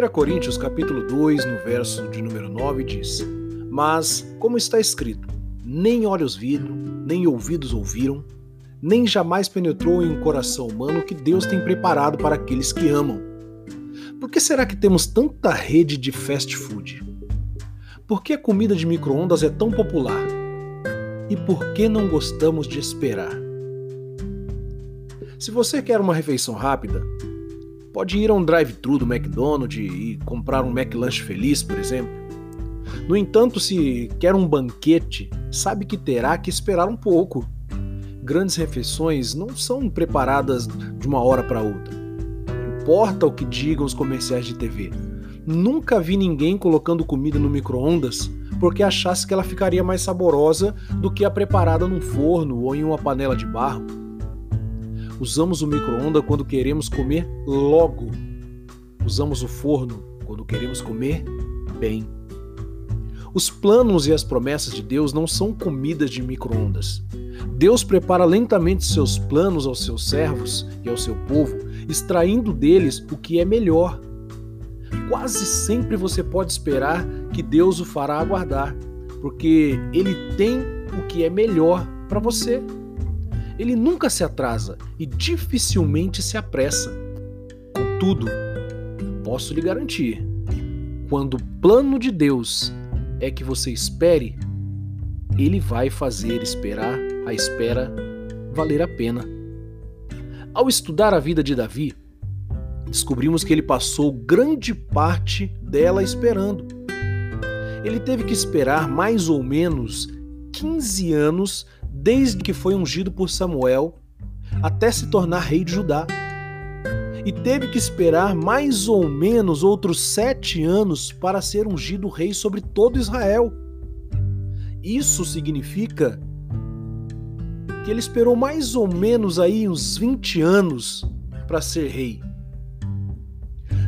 1 Coríntios capítulo 2, no verso de número 9, diz: Mas, como está escrito, nem olhos viram, nem ouvidos ouviram, nem jamais penetrou em um coração humano que Deus tem preparado para aqueles que amam. Por que será que temos tanta rede de fast food? Por que a comida de micro-ondas é tão popular? E por que não gostamos de esperar? Se você quer uma refeição rápida, pode ir a um drive-thru do McDonald's e comprar um McLanche feliz, por exemplo. No entanto, se quer um banquete, sabe que terá que esperar um pouco. Grandes refeições não são preparadas de uma hora para outra. Importa o que digam os comerciais de TV. Nunca vi ninguém colocando comida no micro-ondas porque achasse que ela ficaria mais saborosa do que a preparada num forno ou em uma panela de barro. Usamos o micro-ondas quando queremos comer logo. Usamos o forno quando queremos comer bem. Os planos e as promessas de Deus não são comidas de micro-ondas. Deus prepara lentamente seus planos aos seus servos e ao seu povo, extraindo deles o que é melhor. Quase sempre você pode esperar que Deus o fará aguardar, porque Ele tem o que é melhor para você. Ele nunca se atrasa e dificilmente se apressa. Contudo, posso lhe garantir: quando o plano de Deus é que você espere, ele vai fazer esperar a espera valer a pena. Ao estudar a vida de Davi, descobrimos que ele passou grande parte dela esperando. Ele teve que esperar mais ou menos 15 anos desde que foi ungido por Samuel até se tornar rei de Judá e teve que esperar mais ou menos outros sete anos para ser ungido rei sobre todo Israel. Isso significa que ele esperou mais ou menos aí uns 20 anos para ser rei.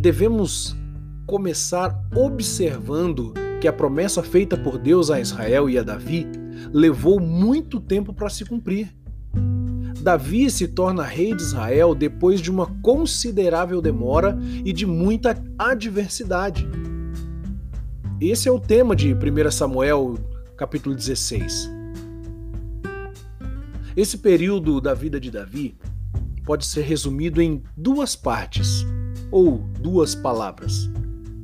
Devemos começar observando que a promessa feita por Deus a Israel e a Davi levou muito tempo para se cumprir. Davi se torna rei de Israel depois de uma considerável demora e de muita adversidade. Esse é o tema de 1 Samuel, capítulo 16. Esse período da vida de Davi pode ser resumido em duas partes, ou duas palavras: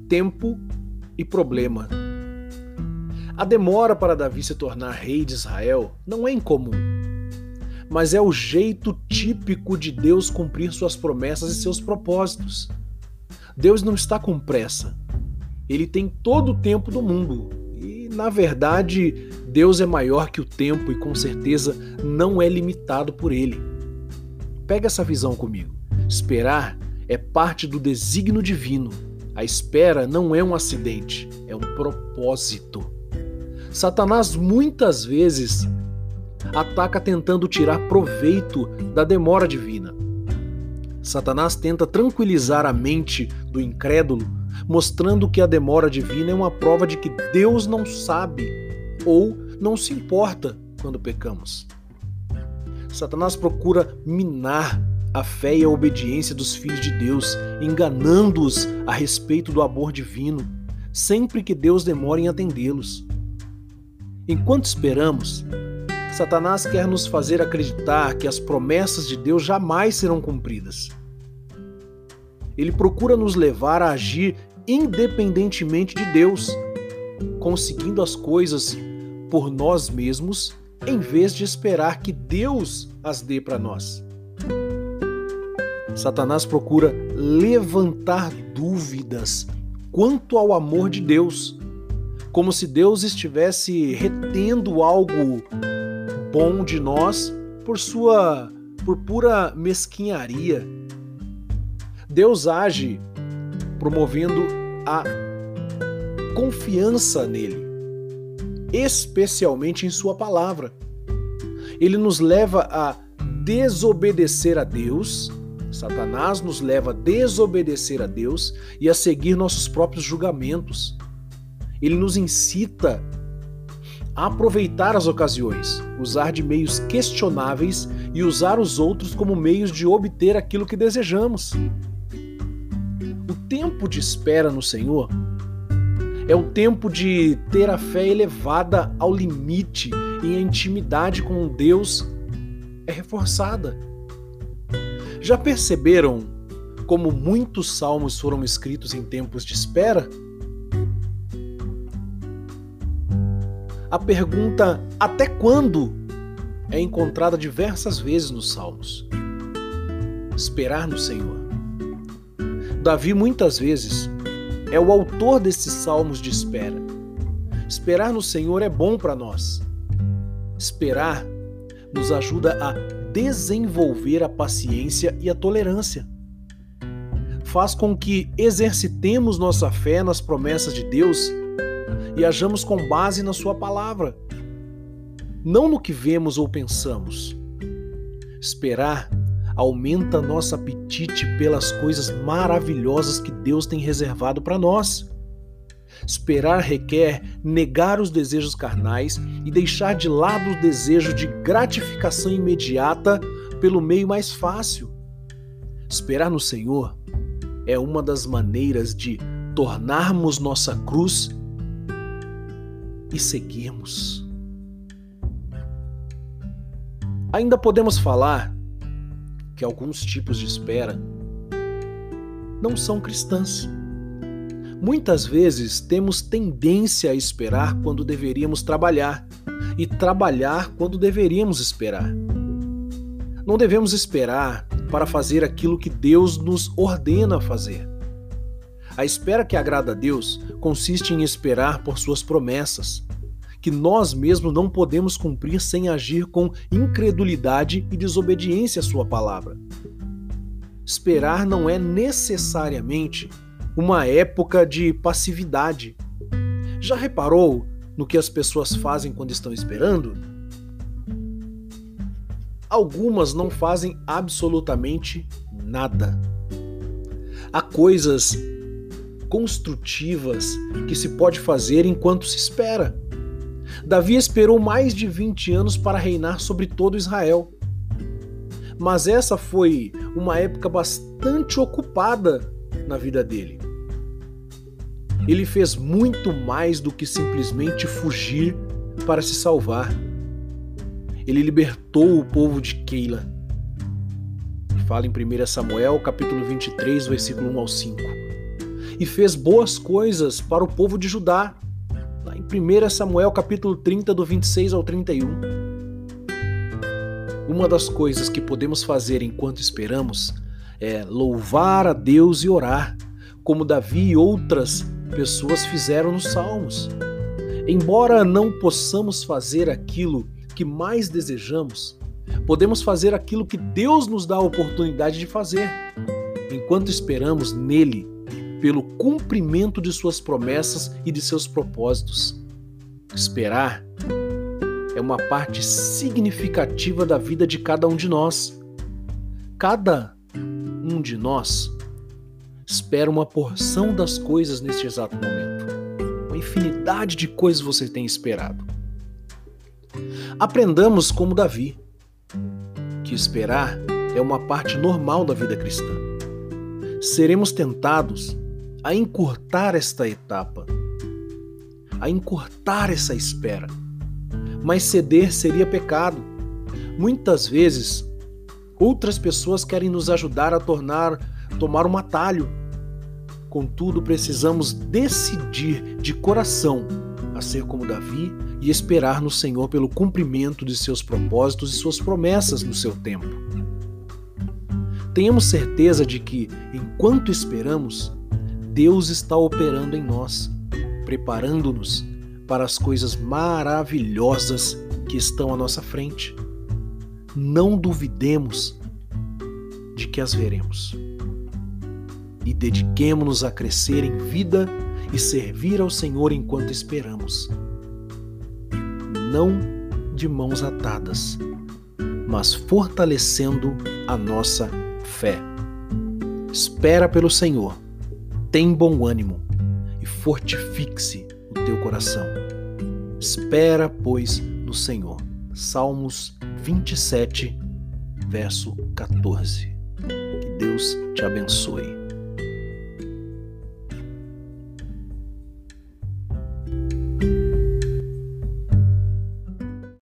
tempo e problema. A demora para Davi se tornar rei de Israel não é incomum mas é o jeito típico de Deus cumprir suas promessas e seus propósitos. Deus não está com pressa. Ele tem todo o tempo do mundo. E, na verdade, Deus é maior que o tempo e com certeza não é limitado por ele. Pega essa visão comigo. Esperar é parte do desígnio divino. A espera não é um acidente, é um propósito. Satanás muitas vezes ataca tentando tirar proveito da demora divina. Satanás tenta tranquilizar a mente do incrédulo, mostrando que a demora divina é uma prova de que Deus não sabe ou não se importa quando pecamos. Satanás procura minar a fé e a obediência dos filhos de Deus, enganando-os a respeito do amor divino, sempre que Deus demora em atendê-los. Enquanto esperamos, Satanás quer nos fazer acreditar que as promessas de Deus jamais serão cumpridas. Ele procura nos levar a agir independentemente de Deus, conseguindo as coisas por nós mesmos, em vez de esperar que Deus as dê para nós. Satanás procura levantar dúvidas quanto ao amor de Deus, como se Deus estivesse retendo algo bom de nós por sua por pura mesquinharia. Deus age promovendo a confiança nele, especialmente em sua palavra. Ele nos leva a desobedecer a Deus, Satanás nos leva a desobedecer a Deus e a seguir nossos próprios julgamentos. Ele nos incita aproveitar as ocasiões, usar de meios questionáveis e usar os outros como meios de obter aquilo que desejamos. O tempo de espera no Senhor é o tempo de ter a fé elevada ao limite e a intimidade com Deus é reforçada. Já perceberam como muitos salmos foram escritos em tempos de espera? A pergunta até quando é encontrada diversas vezes nos salmos. Esperar no Senhor. Davi muitas vezes é o autor desses salmos de espera. Esperar no Senhor é bom para nós. Esperar nos ajuda a desenvolver a paciência e a tolerância. Faz com que exercitemos nossa fé nas promessas de Deus e hajamos com base na Sua palavra, não no que vemos ou pensamos. Esperar aumenta nosso apetite pelas coisas maravilhosas que Deus tem reservado para nós. Esperar requer negar os desejos carnais e deixar de lado o desejo de gratificação imediata pelo meio mais fácil. Esperar no Senhor é uma das maneiras de tornarmos nossa cruz e seguirmos. Ainda podemos falar que alguns tipos de espera não são cristãs. Muitas vezes temos tendência a esperar quando deveríamos trabalhar e trabalhar quando deveríamos esperar. Não devemos esperar para fazer aquilo que Deus nos ordena fazer. A espera que agrada a Deus consiste em esperar por suas promessas, que nós mesmos não podemos cumprir sem agir com incredulidade e desobediência à Sua palavra. Esperar não é necessariamente uma época de passividade. Já reparou no que as pessoas fazem quando estão esperando? Algumas não fazem absolutamente nada. Há coisas construtivas que se pode fazer enquanto se espera. Davi esperou mais de 20 anos para reinar sobre todo Israel. Mas essa foi uma época bastante ocupada na vida dele. Ele fez muito mais do que simplesmente fugir para se salvar. Ele libertou o povo de Keila. Fala em 1 Samuel, capítulo 23, versículo 1 ao 5. E fez boas coisas para o povo de Judá, Lá em 1 Samuel capítulo 30, do 26 ao 31. Uma das coisas que podemos fazer enquanto esperamos é louvar a Deus e orar, como Davi e outras pessoas fizeram nos Salmos. Embora não possamos fazer aquilo que mais desejamos, podemos fazer aquilo que Deus nos dá a oportunidade de fazer, enquanto esperamos nele pelo cumprimento de suas promessas e de seus propósitos. Esperar é uma parte significativa da vida de cada um de nós. Cada um de nós espera uma porção das coisas neste exato momento. Uma infinidade de coisas você tem esperado. Aprendamos como Davi, que esperar é uma parte normal da vida cristã. Seremos tentados a encurtar esta etapa, a encurtar essa espera. Mas ceder seria pecado. Muitas vezes, outras pessoas querem nos ajudar a tornar tomar um atalho. Contudo, precisamos decidir de coração a ser como Davi e esperar no Senhor pelo cumprimento de seus propósitos e suas promessas no seu tempo. Tenhamos certeza de que, enquanto esperamos, Deus está operando em nós, preparando-nos para as coisas maravilhosas que estão à nossa frente. Não duvidemos de que as veremos. E dediquemo-nos a crescer em vida e servir ao Senhor enquanto esperamos. Não de mãos atadas, mas fortalecendo a nossa fé. Espera pelo Senhor tem bom ânimo e fortifique-se o teu coração. Espera, pois, no Senhor. Salmos 27, verso 14. Que Deus te abençoe.